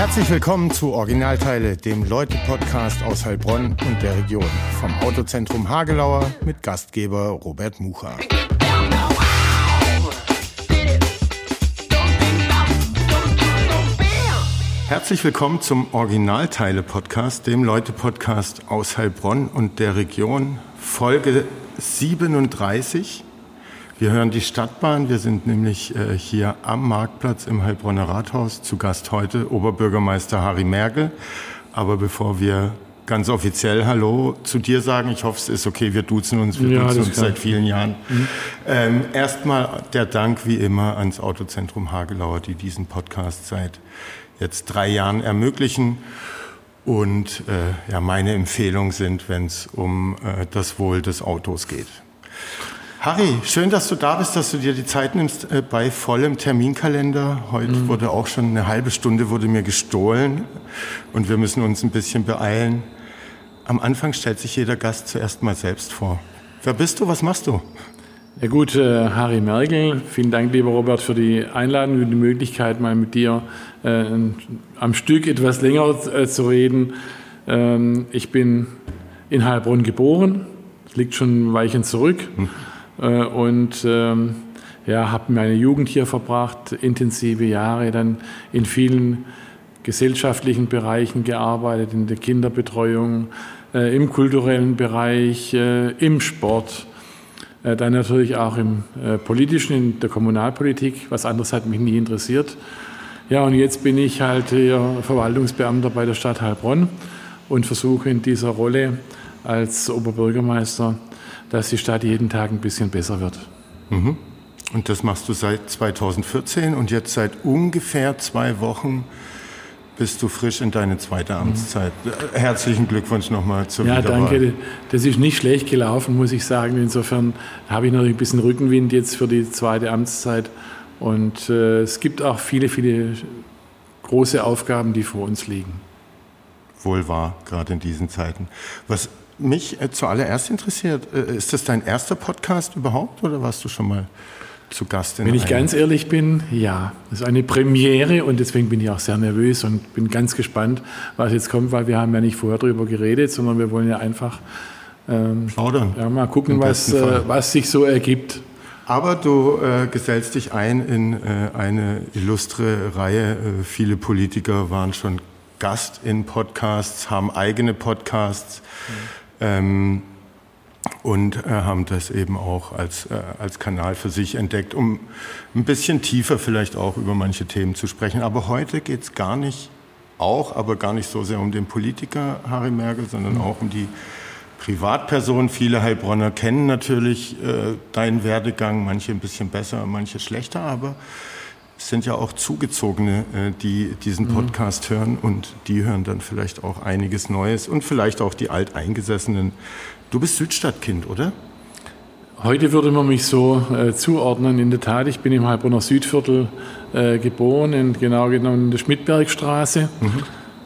Herzlich willkommen zu Originalteile, dem Leute-Podcast aus Heilbronn und der Region. Vom Autozentrum Hagelauer mit Gastgeber Robert Mucha. Herzlich willkommen zum Originalteile-Podcast, dem Leute-Podcast aus Heilbronn und der Region, Folge 37. Wir hören die Stadtbahn. Wir sind nämlich äh, hier am Marktplatz im Heilbronner Rathaus. Zu Gast heute Oberbürgermeister Harry Merkel. Aber bevor wir ganz offiziell Hallo zu dir sagen, ich hoffe, es ist okay, wir duzen uns, wir Ja, duzen uns seit vielen Jahren. Ähm, erstmal der Dank wie immer ans Autozentrum Hagelauer, die diesen Podcast seit jetzt drei Jahren ermöglichen. Und äh, ja, meine Empfehlungen sind, wenn es um äh, das Wohl des Autos geht. Harry, schön, dass du da bist, dass du dir die Zeit nimmst äh, bei vollem Terminkalender. Heute wurde auch schon eine halbe Stunde wurde mir gestohlen und wir müssen uns ein bisschen beeilen. Am Anfang stellt sich jeder Gast zuerst mal selbst vor. Wer bist du? Was machst du? Ja gut, äh, Harry Merkel, vielen Dank, lieber Robert, für die Einladung und die Möglichkeit, mal mit dir äh, am Stück etwas länger äh, zu reden. Ähm, ich bin in Heilbronn geboren, das liegt schon ein Weilchen zurück äh, und ähm, ja, habe meine Jugend hier verbracht, intensive Jahre dann in vielen gesellschaftlichen Bereichen gearbeitet, in der Kinderbetreuung, äh, im kulturellen Bereich, äh, im Sport. Äh, Dann natürlich auch im äh, politischen, in der Kommunalpolitik. Was anderes hat mich nie interessiert. Ja, und jetzt bin ich halt Verwaltungsbeamter bei der Stadt Heilbronn und versuche in dieser Rolle als Oberbürgermeister, dass die Stadt jeden Tag ein bisschen besser wird. Und das machst du seit 2014 und jetzt seit ungefähr zwei Wochen bist du frisch in deine zweite Amtszeit. Äh, Herzlichen Glückwunsch nochmal zur Ja, Wiederwahl. danke. Das ist nicht schlecht gelaufen, muss ich sagen. Insofern habe ich natürlich ein bisschen Rückenwind jetzt für die zweite Amtszeit. Und äh, es gibt auch viele, viele große Aufgaben, die vor uns liegen. Wohl wahr, gerade in diesen Zeiten. Was mich äh, zuallererst interessiert, äh, ist das dein erster Podcast überhaupt oder warst du schon mal zu Gast in Wenn ich ganz ehrlich bin, ja, das ist eine Premiere und deswegen bin ich auch sehr nervös und bin ganz gespannt, was jetzt kommt, weil wir haben ja nicht vorher darüber geredet, sondern wir wollen ja einfach ähm, ja, mal gucken, was, äh, was sich so ergibt. Aber du äh, gesellst dich ein in äh, eine illustre Reihe. Viele Politiker waren schon Gast in Podcasts, haben eigene Podcasts ähm, und äh, haben das eben auch als, äh, als Kanal für sich entdeckt, um ein bisschen tiefer vielleicht auch über manche Themen zu sprechen. Aber heute geht es gar nicht, auch, aber gar nicht so sehr um den Politiker Harry Merkel, sondern auch um die Privatperson. Viele Heilbronner kennen natürlich äh, deinen Werdegang, manche ein bisschen besser, manche schlechter, aber sind ja auch Zugezogene, äh, die diesen Podcast hören und die hören dann vielleicht auch einiges Neues und vielleicht auch die Alteingesessenen. Du bist Südstadtkind, oder? Heute würde man mich so äh, zuordnen. In der Tat, ich bin im Heilbronner Südviertel äh, geboren, in, genau genommen in der Schmidbergstraße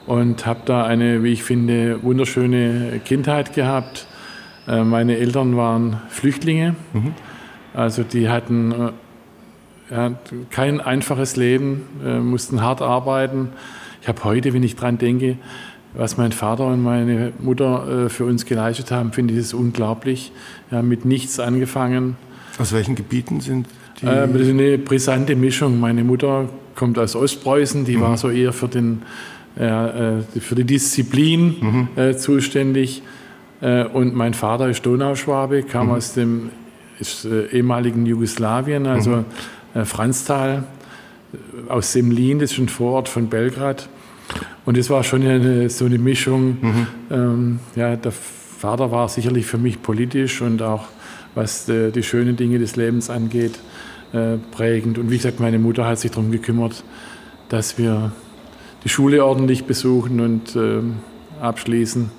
und habe da eine, wie ich finde, wunderschöne Kindheit gehabt. Äh, meine Eltern waren Flüchtlinge, also die hatten äh, ja, kein einfaches Leben, äh, mussten hart arbeiten. Ich habe heute, wenn ich dran denke, was mein Vater und meine Mutter äh, für uns geleistet haben, finde ich es unglaublich. Ja, mit nichts angefangen. Aus welchen Gebieten sind die? Ähm, das ist eine brisante Mischung. Meine Mutter kommt aus Ostpreußen, die war so eher für, den, äh, äh, für die Disziplin äh, zuständig. Äh, und mein Vater ist Donauschwabe, kam aus dem ist, äh, ehemaligen Jugoslawien, also äh, Franztal, äh, aus Semlin, das ist ein Vorort von Belgrad. Und es war schon eine, so eine Mischung. Ähm, ja, der Vater war sicherlich für mich politisch und auch was äh, die schönen Dinge des Lebens angeht, äh, prägend. Und wie gesagt, meine Mutter hat sich darum gekümmert, dass wir die Schule ordentlich besuchen und ähm, abschließen.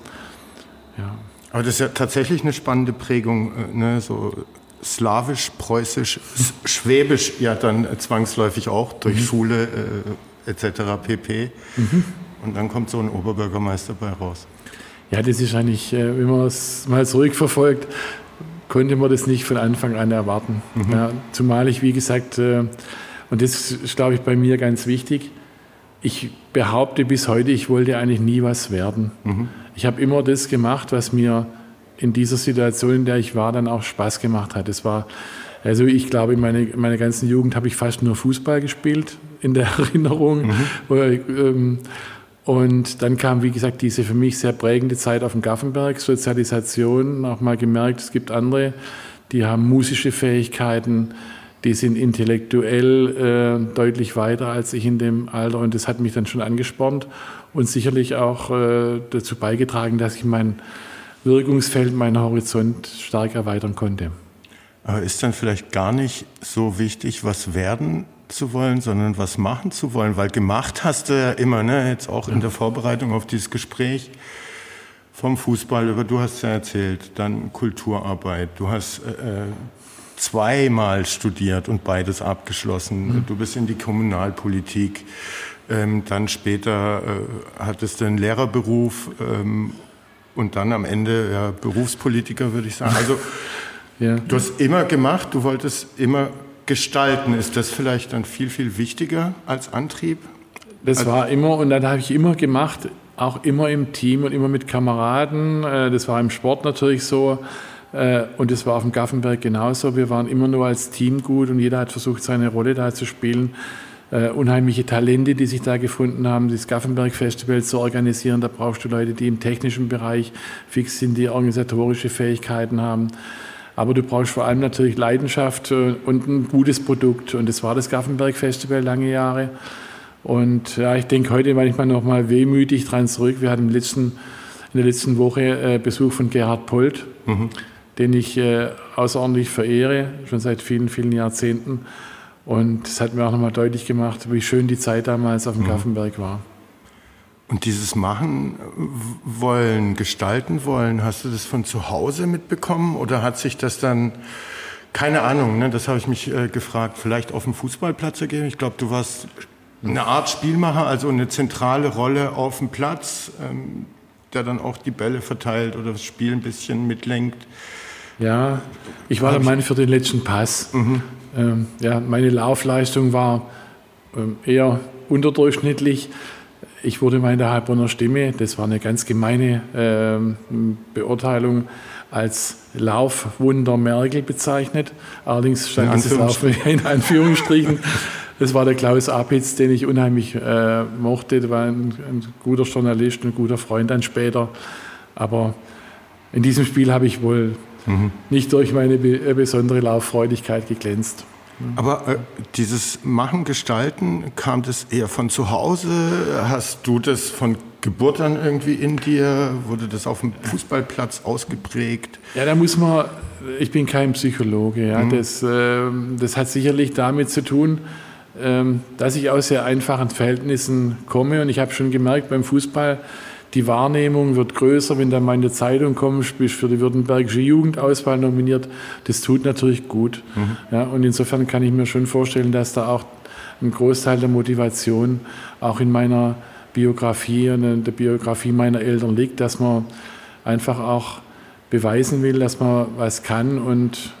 Ja. Aber das ist ja tatsächlich eine spannende Prägung, äh, ne? so slawisch, preußisch, schwäbisch ja dann äh, zwangsläufig auch durch Schule äh, etc. pp. Und dann kommt so ein Oberbürgermeister bei raus. Ja, das ist eigentlich, äh, wenn man es mal zurückverfolgt, konnte man das nicht von Anfang an erwarten. Ja, zumal ich, wie gesagt, äh, und das ist, glaube ich, bei mir ganz wichtig, ich behaupte bis heute, ich wollte eigentlich nie was werden. Mhm. Ich habe immer das gemacht, was mir in dieser Situation, in der ich war, dann auch Spaß gemacht hat. Es war, also ich glaube, in meiner meine ganzen Jugend habe ich fast nur Fußball gespielt, in der Erinnerung. Mhm. Ähm, und dann kam, wie gesagt, diese für mich sehr prägende Zeit auf dem Gaffenberg, Sozialisation, auch mal gemerkt, es gibt andere, die haben musische Fähigkeiten, die sind intellektuell äh, deutlich weiter als ich in dem Alter und das hat mich dann schon angespornt und sicherlich auch äh, dazu beigetragen, dass ich mein Wirkungsfeld, meinen Horizont stark erweitern konnte. Aber ist dann vielleicht gar nicht so wichtig, was werden zu wollen, sondern was machen zu wollen? Weil gemacht hast du ja immer, ne? jetzt auch in der Vorbereitung auf dieses Gespräch vom Fußball über, du hast ja erzählt, dann Kulturarbeit, du hast äh, zweimal studiert und beides abgeschlossen, mhm. du bist in die Kommunalpolitik, ähm, dann später äh, hattest du einen Lehrerberuf ähm, und dann am Ende ja, Berufspolitiker, würde ich sagen. Also ja. du hast immer gemacht, du wolltest immer gestalten. Ist das vielleicht dann viel, viel wichtiger als Antrieb? Das also, war immer und dann habe ich immer gemacht, auch immer im Team und immer mit Kameraden. Äh, das war im Sport natürlich so. Äh, und das war auf dem Gaffenberg genauso. Wir waren immer nur als Team gut und jeder hat versucht, seine Rolle da zu spielen. Uh, unheimliche Talente, die sich da gefunden haben, das Gaffenberg Festival zu organisieren. Da brauchst du Leute, die im technischen Bereich fix sind, die organisatorische Fähigkeiten haben. Aber du brauchst vor allem natürlich Leidenschaft äh, und ein gutes Produkt. Und das war das Gaffenberg Festival lange Jahre. Und ja, ich denke heute manchmal noch mal wehmütig dran zurück. Wir hatten letzten, in der letzten Woche äh, Besuch von Gerhard Polt, mhm. den ich äh, außerordentlich verehre, schon seit vielen, vielen Jahrzehnten. Und das hat mir auch noch mal deutlich gemacht, wie schön die Zeit damals auf dem mhm. Gaffenberg war. Und dieses Machen wollen, gestalten wollen, hast du das von zu Hause mitbekommen oder hat sich das dann, keine Ahnung, ne, das habe ich mich äh, gefragt, vielleicht auf dem Fußballplatz ergeben? Ich glaube, du warst eine Art Spielmacher, also eine zentrale Rolle auf dem Platz, ähm, der dann auch die Bälle verteilt oder das Spiel ein bisschen mitlenkt. Ja, ich war der Mann für den letzten Pass. Mhm. Ähm, ja, meine Laufleistung war ähm, eher unterdurchschnittlich. Ich wurde mal in der Heilbronner Stimme, das war eine ganz gemeine äh, Beurteilung, als Laufwunder Merkel bezeichnet. Allerdings stand dieses Lauf in Anführungsstrichen. Das war der Klaus Apitz, den ich unheimlich äh, mochte. Der war ein, ein, guter Journalist und ein guter Freund dann später. Aber in diesem Spiel habe ich wohl mhm. nicht durch meine be besondere Lauffreudigkeit geglänzt. Aber äh, dieses Machen, Gestalten, kam das eher von zu Hause? Hast du das von Geburt an irgendwie in dir? Wurde das auf dem Fußballplatz ausgeprägt? Ja, da muss man, ich bin kein Psychologe, ja, mhm. das, äh, das hat sicherlich damit zu tun, äh, dass ich aus sehr einfachen Verhältnissen komme und ich habe schon gemerkt beim Fußball, die Wahrnehmung wird größer, wenn du mal in die Zeitung kommst, bist für die württembergische Jugendauswahl nominiert. Das tut natürlich gut. Mhm. Ja, und insofern kann ich mir schon vorstellen, dass da auch ein Großteil der Motivation auch in meiner Biografie und in der Biografie meiner Eltern liegt, dass man einfach auch beweisen will, dass man was kann und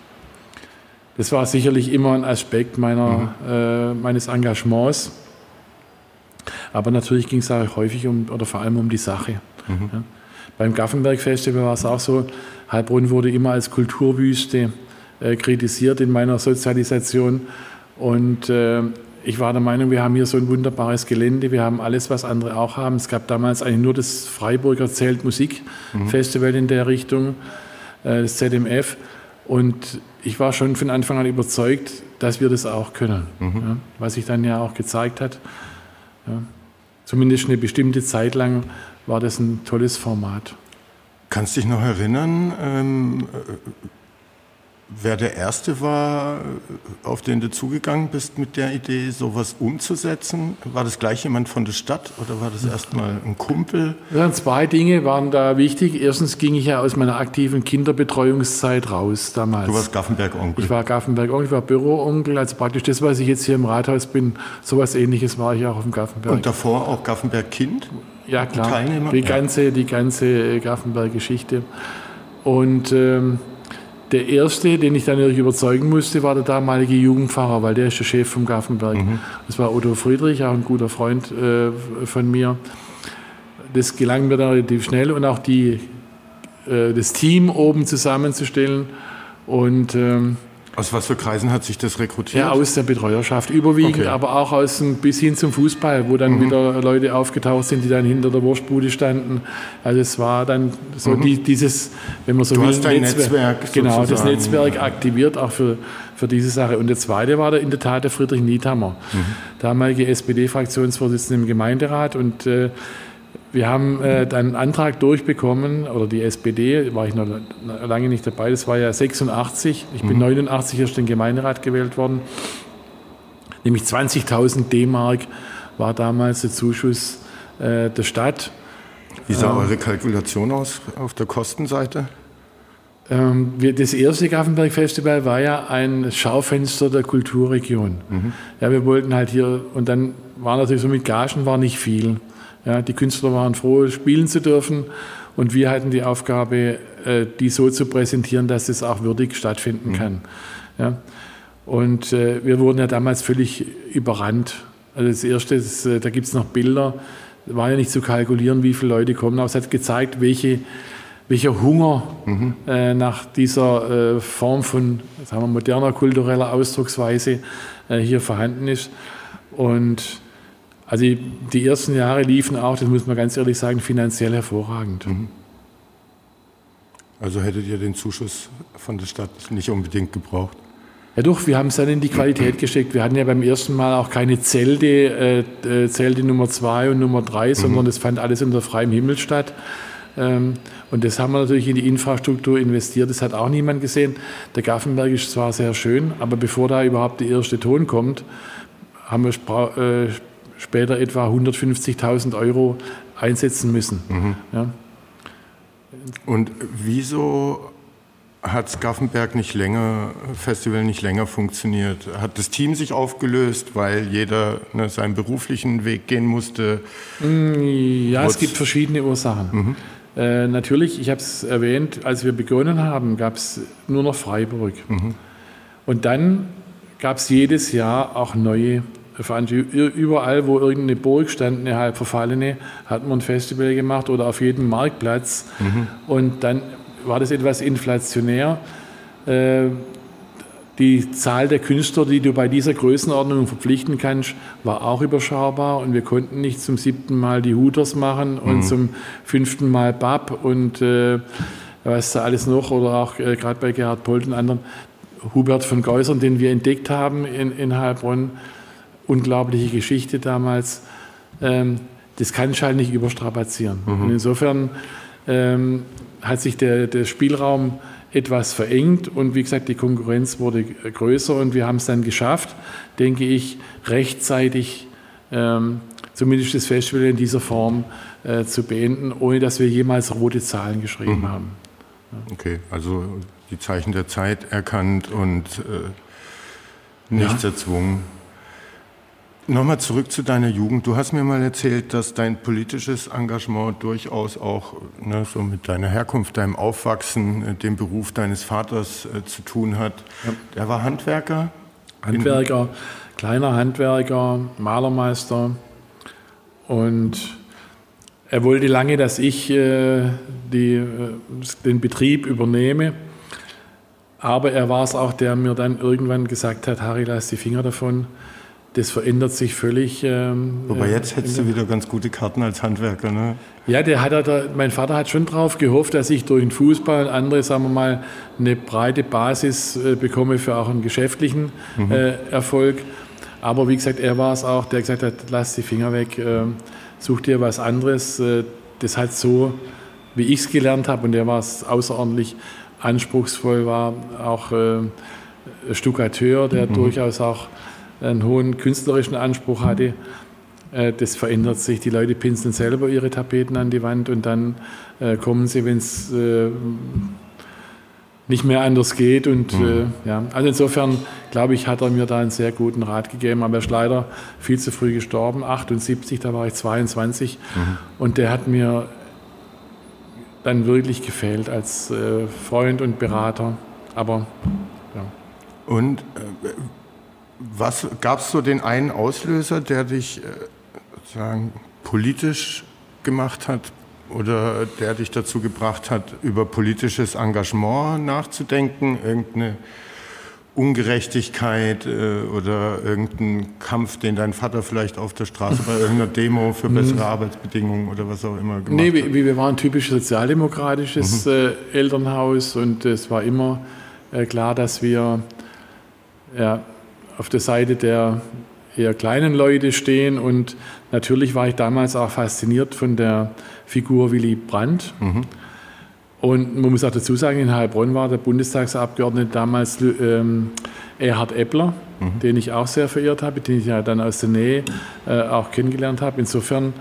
das war sicherlich immer ein Aspekt meiner, mhm. äh, meines Engagements. Aber natürlich ging es auch häufig um, oder vor allem um die Sache. Mhm. Ja. Beim Gaffenberg Festival war es auch so, Heilbronn wurde immer als Kulturwüste äh, kritisiert in meiner Sozialisation. Und äh, ich war der Meinung, wir haben hier so ein wunderbares Gelände, wir haben alles, was andere auch haben. Es gab damals eigentlich nur das Freiburger Zelt Musikfestival mhm. in der Richtung, äh, das ZMF. Und ich war schon von Anfang an überzeugt, dass wir das auch können, mhm. ja, was sich dann ja auch gezeigt hat. Ja. Zumindest eine bestimmte Zeit lang war das ein tolles Format. Kannst du dich noch erinnern, ähm, wer der Erste war, auf den du zugegangen bist mit der Idee, sowas umzusetzen? War das gleich jemand von der Stadt oder war das erstmal ein Kumpel? Ja, zwei Dinge waren da wichtig. Erstens ging ich ja aus meiner aktiven Kinderbetreuungszeit raus damals. Du warst Gaffenberg-Onkel? Ich war Gaffenberg-Onkel, ich war Büro-Onkel. Also praktisch das, was ich jetzt hier im Rathaus bin, sowas ähnliches war ich auch auf dem Gaffenberg. Und davor auch Gaffenberg-Kind? Ja, klar. Die ganze, die ganze Gaffenberg-Geschichte. Und... Ähm, der erste, den ich dann natürlich überzeugen musste, war der damalige Jugendpfarrer, weil der ist der Chef vom Gaffenberg. Mhm. Das war Otto Friedrich, auch ein guter Freund äh, von mir. Das gelang mir dann relativ schnell und auch die, äh, das Team oben zusammenzustellen. Und ähm, aus was für Kreisen hat sich das rekrutiert? Ja, aus der Betreuerschaft überwiegend, okay. aber auch aus bis hin zum Fußball, wo dann mhm. wieder Leute aufgetaucht sind, die dann hinter der Wurstbude standen. Also es war dann so mhm. die, dieses, wenn man so du will, hast dein Netzwerk, Netzwerk genau, das Netzwerk aktiviert auch für, für diese Sache. Und der zweite war der, in der Tat der Friedrich Niethammer, mhm. damalige SPD-Fraktionsvorsitzende im Gemeinderat und äh, wir haben äh, einen Antrag durchbekommen, oder die SPD, war ich noch lange nicht dabei, das war ja 86, ich bin mhm. 89 erst in den Gemeinderat gewählt worden, nämlich 20.000 D-Mark war damals der Zuschuss äh, der Stadt. Wie sah ähm, eure Kalkulation aus auf der Kostenseite? Ähm, wir, das erste Gaffenberg Festival war ja ein Schaufenster der Kulturregion. Mhm. Ja, wir wollten halt hier, und dann war natürlich so mit Gagen war nicht viel. Ja, die Künstler waren froh, spielen zu dürfen und wir hatten die Aufgabe, äh, die so zu präsentieren, dass es auch würdig stattfinden mhm. kann. Ja. Und äh, wir wurden ja damals völlig überrannt. Also das Erste, das, äh, da gibt es noch Bilder, war ja nicht zu kalkulieren, wie viele Leute kommen, aber es hat gezeigt, welche, welcher Hunger mhm. äh, nach dieser äh, Form von sagen wir, moderner kultureller Ausdrucksweise äh, hier vorhanden ist. Und also die ersten Jahre liefen auch, das muss man ganz ehrlich sagen, finanziell hervorragend. Mhm. Also hättet ihr den Zuschuss von der Stadt nicht unbedingt gebraucht? Ja doch, wir haben es dann in die Qualität gesteckt. Wir hatten ja beim ersten Mal auch keine Zelte, äh, äh Zelte Nummer zwei und Nummer drei, mhm. sondern das fand alles unter freiem Himmel statt. Ähm, und das haben wir natürlich in die Infrastruktur investiert. Das hat auch niemand gesehen. Der Gaffenberg ist zwar sehr schön, aber bevor da überhaupt der erste Ton kommt, haben wir äh, später etwa 150.000 Euro einsetzen müssen. Mhm. Ja. Und wieso hat Skaffenberg nicht länger, Festival nicht länger funktioniert? Hat das Team sich aufgelöst, weil jeder ne, seinen beruflichen Weg gehen musste? Mm, ja, es gibt verschiedene Ursachen. Mhm. Äh, natürlich, ich habe es erwähnt, als wir begonnen haben, gab es nur noch Freiburg. Mhm. Und dann gab es jedes Jahr auch neue Überall, wo irgendeine Burg stand, eine halb verfallene, hat man ein Festival gemacht oder auf jedem Marktplatz. Mhm. Und dann war das etwas inflationär. Äh, die Zahl der Künstler, die du bei dieser Größenordnung verpflichten kannst, war auch überschaubar und wir konnten nicht zum siebten Mal die Hooters machen und mhm. zum fünften Mal Bab und äh, was da alles noch oder auch äh, gerade bei Gerhard Polt und anderen Hubert von Geusern, den wir entdeckt haben in, in Heilbronn, unglaubliche Geschichte damals. Ähm, das kann ich halt nicht überstrapazieren. Mhm. Und insofern ähm, hat sich der, der Spielraum etwas verengt und wie gesagt, die Konkurrenz wurde größer und wir haben es dann geschafft, denke ich, rechtzeitig ähm, zumindest das Festival in dieser Form äh, zu beenden, ohne dass wir jemals rote Zahlen geschrieben mhm. haben. Ja. Okay, also die Zeichen der Zeit erkannt und äh, nichts ja. erzwungen. Nochmal zurück zu deiner Jugend. Du hast mir mal erzählt, dass dein politisches Engagement durchaus auch ne, so mit deiner Herkunft, deinem Aufwachsen, äh, dem Beruf deines Vaters äh, zu tun hat. Ja. Er war Handwerker? Handwerker, kleiner Handwerker, Malermeister. Und er wollte lange, dass ich äh, die, äh, den Betrieb übernehme. Aber er war es auch, der mir dann irgendwann gesagt hat, Harry, lass die Finger davon das verändert sich völlig. Ähm, Wobei jetzt hättest du wieder ganz gute Karten als Handwerker, ne? Ja, der hat da, mein Vater hat schon darauf gehofft, dass ich durch den Fußball und andere, sagen wir mal, eine breite Basis äh, bekomme für auch einen geschäftlichen mhm. äh, Erfolg. Aber wie gesagt, er war es auch, der gesagt hat, lass die Finger weg, äh, such dir was anderes. Äh, das hat so, wie ich es gelernt habe, und der war es außerordentlich anspruchsvoll, war auch äh, Stuckateur, der mhm. durchaus auch einen hohen künstlerischen Anspruch hatte. Äh, das verändert sich. Die Leute pinseln selber ihre Tapeten an die Wand und dann äh, kommen sie, wenn es äh, nicht mehr anders geht. Und mhm. ja, also insofern glaube ich, hat er mir da einen sehr guten Rat gegeben. Aber er ist leider viel zu früh gestorben, 78, da war ich 22. Mhm. Und der hat mir dann wirklich gefehlt als Freund und Berater. Aber ja. Und äh, was gab es so den einen Auslöser, der dich äh, sozusagen politisch gemacht hat oder der dich dazu gebracht hat, über politisches Engagement nachzudenken, irgendeine Ungerechtigkeit äh, oder irgendein Kampf, den dein Vater vielleicht auf der Straße bei irgendeiner Demo für bessere Arbeitsbedingungen oder was auch immer gemacht nee, hat? Nee, wir, waren ein typisch sozialdemokratisches mhm. äh, Elternhaus und es war immer klar, dass wir ja, auf der Seite der eher kleinen Leute stehen und natürlich war ich damals auch fasziniert von der Figur Willy Brandt. Mhm und man muss auch dazu sagen, in Heilbronn war der Bundestagsabgeordnete damals ähm, Erhard Eppler, mhm. den ich auch sehr verehrt habe, den ich ja dann aus der Nähe äh, auch kennengelernt habe. Insofern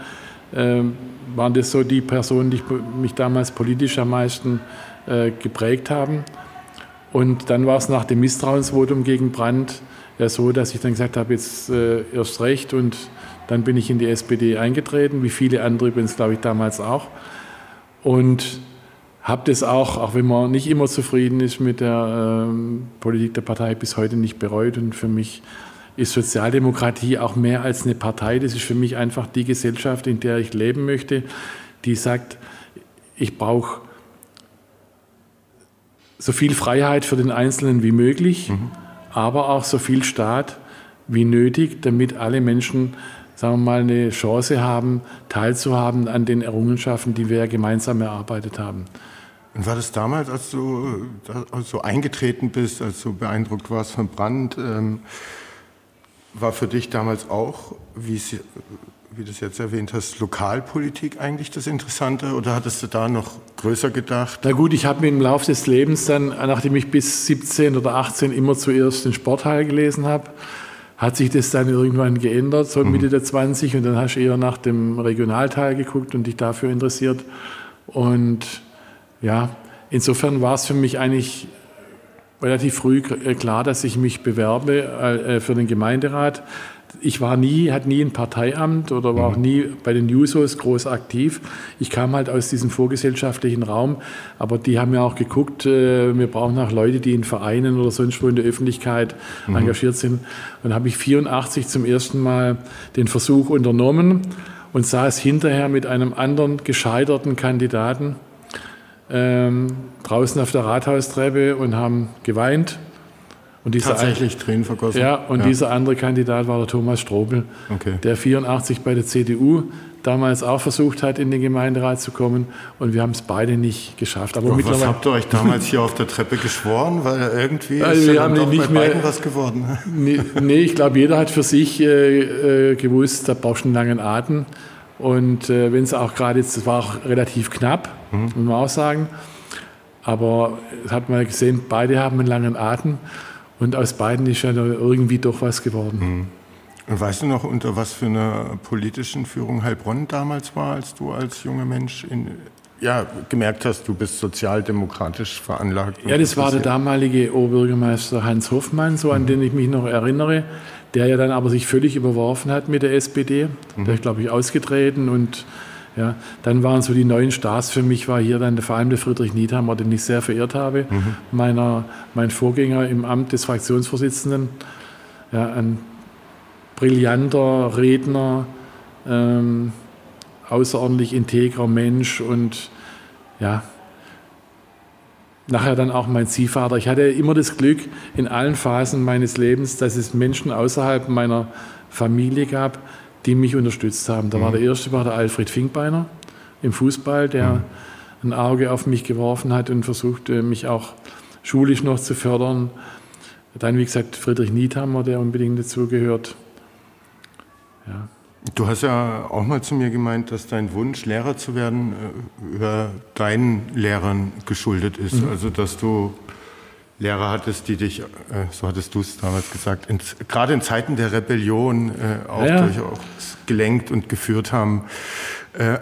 äh, waren das so die Personen, die mich damals politisch am meisten äh, geprägt haben. Und dann war es nach dem Misstrauensvotum gegen Brandt ja so, dass ich dann gesagt habe, jetzt äh, erst recht und dann bin ich in die SPD eingetreten, wie viele andere übrigens, glaube ich, damals auch. Und habe das auch, auch wenn man nicht immer zufrieden ist mit der ähm, Politik der Partei, bis heute nicht bereut. Und für mich ist Sozialdemokratie auch mehr als eine Partei. Das ist für mich einfach die Gesellschaft, in der ich leben möchte, die sagt, ich brauche so viel Freiheit für den Einzelnen wie möglich, mhm. Aber auch so viel Staat wie nötig, damit alle Menschen sagen wir mal, eine Chance haben, teilzuhaben an den Errungenschaften, die wir gemeinsam erarbeitet haben. Und war das damals, als du als du eingetreten bist, als du beeindruckt warst von Brand, ähm, war für dich damals auch, wie, es, wie du es jetzt erwähnt hast, Lokalpolitik eigentlich das Interessante oder hattest du da noch größer gedacht? Na gut, ich habe mir im Laufe des Lebens dann, nachdem ich bis 17 oder 18 immer zuerst den Sportteil gelesen habe, hat sich das dann irgendwann geändert, so Mitte mhm. der 20 und dann hast du eher nach dem Regionalteil geguckt und dich dafür interessiert und ja, insofern war es für mich eigentlich relativ früh äh, klar, dass ich mich bewerbe äh, für den Gemeinderat. Ich war nie, hatte nie ein Parteiamt oder war auch mhm. nie bei den Jusos groß aktiv. Ich kam halt aus diesem vorgesellschaftlichen Raum, aber die haben ja auch geguckt, äh, wir brauchen auch Leute, die in Vereinen oder sonst wo in der Öffentlichkeit mhm. engagiert sind. Und habe ich 84 zum ersten Mal den Versuch unternommen und saß hinterher mit einem anderen gescheiterten Kandidaten ähm, draußen auf der Rathaustreppe und haben geweint. Und Tatsächlich Tränen vergossen? Ja, und ja. dieser andere Kandidat war der Thomas Strobel, okay. der 84 bei der CDU damals auch versucht hat, in den Gemeinderat zu kommen. Und wir haben es beide nicht geschafft. Aber Doch, was habt ihr euch damals hier auf der Treppe geschworen? Weil irgendwie also ist wir ja haben doch nicht bei beiden was geworden. Nee, nee ich glaube, jeder hat für sich äh, äh, gewusst, da brauchst du einen langen Atem. Und äh, wenn es auch gerade jetzt, das war auch relativ knapp, mhm. muss man auch sagen. Aber hat man gesehen, beide haben einen langen Atem und aus beiden ist ja irgendwie doch was geworden. Mhm. Und weißt du noch, unter was für einer politischen Führung Heilbronn damals war, als du als junger Mensch in, ja, gemerkt hast, du bist sozialdemokratisch veranlagt? Ja, das war der damalige Oberbürgermeister Hans Hoffmann, so an mhm. den ich mich noch erinnere der ja dann aber sich völlig überworfen hat mit der SPD. Mhm. Der ist, glaube ich, ausgetreten und ja, dann waren so die neuen Stars für mich, war hier dann vor allem der Friedrich Niethammer, den ich sehr verehrt habe, mhm. meiner, mein Vorgänger im Amt des Fraktionsvorsitzenden. Ja, ein brillanter Redner, ähm, außerordentlich integrer Mensch und ja, nachher dann auch mein Ziehvater. Ich hatte immer das Glück in allen Phasen meines Lebens, dass es Menschen außerhalb meiner Familie gab, die mich unterstützt haben. Da mhm. war der erste war der Alfred Finkbeiner im Fußball, der mhm. ein Auge auf mich geworfen hat und versuchte, mich auch schulisch noch zu fördern. Dann, wie gesagt, Friedrich Niethammer, der unbedingt dazugehört. Ja. Du hast ja auch mal zu mir gemeint, dass dein Wunsch, Lehrer zu werden, äh, über deinen Lehrern geschuldet ist. Mhm. Also, dass du Lehrer hattest, die dich, äh, so hattest du es damals gesagt, in, gerade in Zeiten der Rebellion äh, auch ja. durchaus gelenkt und geführt haben.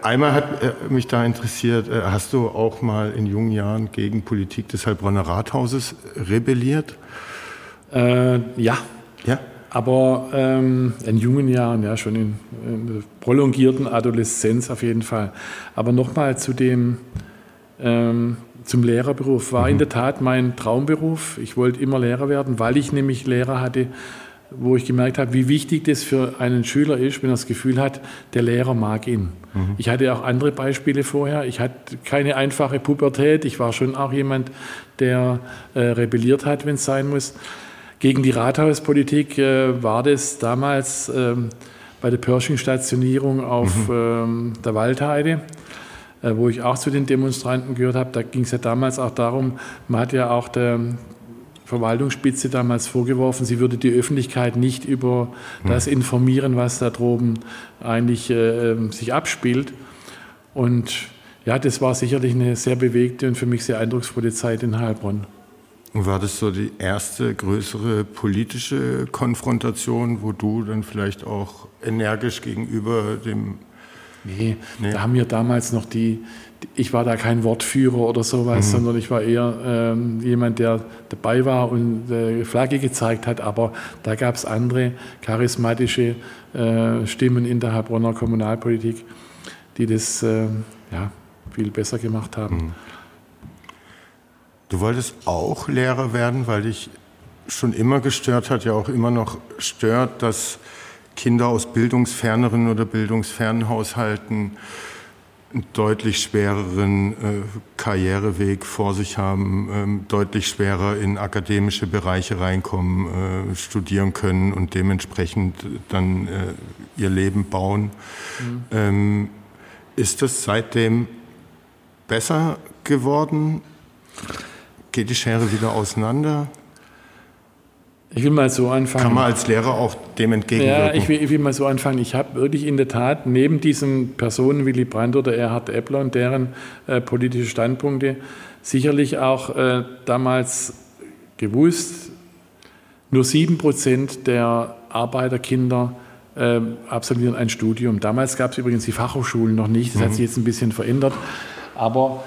einmal hat mich da interessiert, hast du auch mal in jungen Jahren gegen Politik des Heilbronner Rathauses rebelliert? Äh, ja. Ja? Aber ähm, in jungen Jahren, ja, schon in, in der prolongierten Adoleszenz auf jeden Fall. Aber nochmal zu dem, ähm, zum Lehrerberuf. War mhm. in der Tat mein Traumberuf. Ich wollte immer Lehrer werden, weil ich nämlich Lehrer hatte, wo ich gemerkt habe, wie wichtig das für einen Schüler ist, wenn er das Gefühl hat, der Lehrer mag ihn. Mhm. Ich hatte auch andere Beispiele vorher. Ich hatte keine einfache Pubertät. Ich war schon auch jemand, der äh, rebelliert hat, wenn es sein muss. Gegen die Rathauspolitik äh, war das damals äh, bei der Pershing-Stationierung auf mhm. Ähm, der Waldheide. Äh, wo ich auch zu den Demonstranten gehört habe. Da ging es ja damals auch darum, man hat ja auch der Verwaltungsspitze damals vorgeworfen, sie würde die Öffentlichkeit nicht über hm. das informieren, was da droben eigentlich äh, ähm, sich abspielt. Und ja, das war sicherlich eine sehr bewegte und für mich sehr eindrucksvolle Zeit in Heilbronn. Und war das so die erste größere politische Konfrontation, wo du dann vielleicht auch energisch gegenüber dem Nee, nee, da haben wir damals noch die, ich war da kein Wortführer oder sowas, mhm. sondern ich war eher ähm, jemand, der dabei war und äh, Flagge gezeigt hat. Aber da gab es andere charismatische äh, Stimmen in der Heilbronner Kommunalpolitik, die das äh, ja, viel besser gemacht haben. Mhm. Du wolltest auch Lehrer werden, weil dich schon immer gestört hat, ja auch immer noch stört, dass Kinder aus bildungsferneren oder bildungsfernen Haushalten einen deutlich schwereren äh, Karriereweg vor sich haben, ähm, deutlich schwerer in akademische Bereiche reinkommen, äh, studieren können und dementsprechend dann äh, ihr Leben bauen. Mhm. Ähm, ist das seitdem besser geworden? Geht die Schere wieder auseinander? Ich will mal so anfangen. Kann man als Lehrer auch dem entgegenwirken? Ja, ich will, ich will mal so anfangen. Ich habe wirklich in der Tat neben diesen Personen Willy Brandt oder Erhard Eppler und deren äh, politische Standpunkte sicherlich auch äh, damals gewusst, nur sieben Prozent der Arbeiterkinder äh, absolvieren ein Studium. Damals gab es übrigens die Fachhochschulen noch nicht. Das mhm. hat sich jetzt ein bisschen verändert. Aber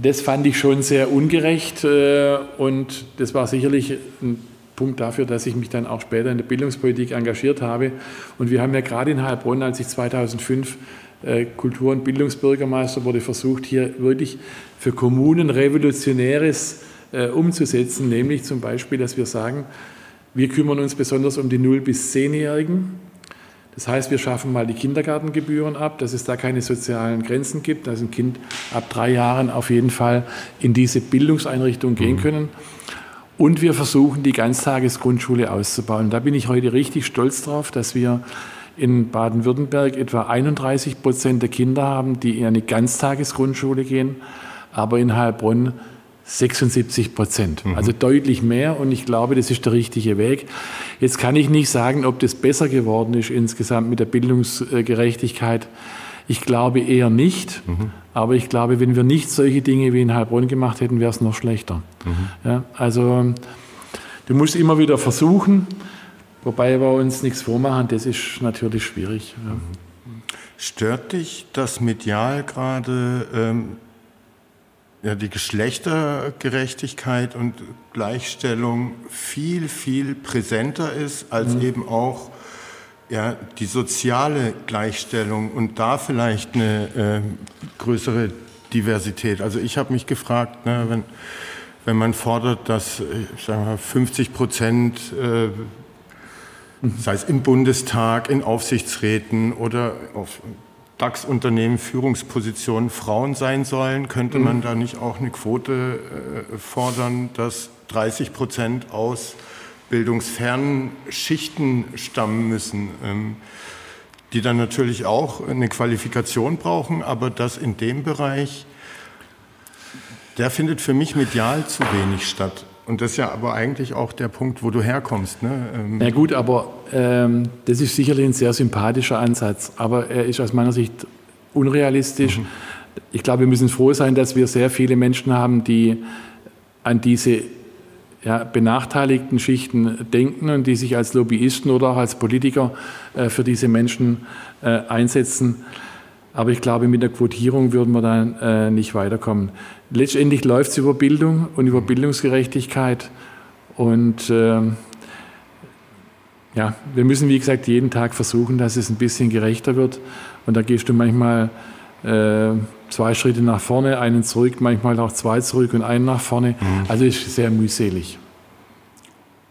das fand ich schon sehr ungerecht äh, und das war sicherlich ein Punkt dafür, dass ich mich dann auch später in der Bildungspolitik engagiert habe. Und wir haben ja gerade in Heilbronn, als ich 2005 äh, Kultur- und Bildungsbürgermeister wurde, versucht, hier wirklich für Kommunen Revolutionäres äh, umzusetzen, nämlich zum Beispiel, dass wir sagen, wir kümmern uns besonders um die 0- bis 10-Jährigen. Das heißt, wir schaffen mal die Kindergartengebühren ab, dass es da keine sozialen Grenzen gibt, dass ein Kind ab drei Jahren auf jeden Fall in diese Bildungseinrichtung gehen mhm. Und wir versuchen, die Ganztagesgrundschule auszubauen. Da bin ich heute richtig stolz drauf, dass wir in Baden-Württemberg etwa 31 Prozent der Kinder haben, die in eine Ganztagesgrundschule gehen, aber in Heilbronn 76 Prozent. Mhm. Also deutlich mehr und ich glaube, das ist der richtige Weg. Jetzt kann ich nicht sagen, ob das besser geworden ist insgesamt mit der Bildungsgerechtigkeit. Ich glaube eher nicht, mhm. Aber ich glaube, wenn wir nicht solche Dinge wie in Heilbronn gemacht hätten, wäre es noch schlechter. Mhm. Ja, also du musst immer wieder versuchen, wobei wir uns nichts vormachen, das ist natürlich schwierig. Ja. Mhm. Stört dich das medial gerade ähm, ja, die Geschlechtergerechtigkeit und Gleichstellung viel, viel präsenter ist als mhm. eben auch ja, die soziale Gleichstellung und da vielleicht eine äh, größere Diversität. Also ich habe mich gefragt, ne, wenn, wenn man fordert, dass sagen wir, 50 Prozent, äh, sei es im Bundestag, in Aufsichtsräten oder auf DAX-Unternehmen Führungspositionen Frauen sein sollen, könnte man mhm. da nicht auch eine Quote äh, fordern, dass 30 Prozent aus bildungsfernen Schichten stammen müssen, ähm, die dann natürlich auch eine Qualifikation brauchen, aber das in dem Bereich, der findet für mich medial zu wenig statt. Und das ist ja aber eigentlich auch der Punkt, wo du herkommst. Ne? Ähm ja gut, aber ähm, das ist sicherlich ein sehr sympathischer Ansatz, aber er ist aus meiner Sicht unrealistisch. Mhm. Ich glaube, wir müssen froh sein, dass wir sehr viele Menschen haben, die an diese ja, benachteiligten Schichten denken und die sich als Lobbyisten oder auch als Politiker äh, für diese Menschen äh, einsetzen. Aber ich glaube, mit der Quotierung würden wir dann äh, nicht weiterkommen. Letztendlich läuft es über Bildung und über Bildungsgerechtigkeit. Und ähm, ja, wir müssen, wie gesagt, jeden Tag versuchen, dass es ein bisschen gerechter wird. Und da gehst du manchmal zwei Schritte nach vorne, einen zurück, manchmal auch zwei zurück und einen nach vorne. Mhm. Also ist sehr mühselig.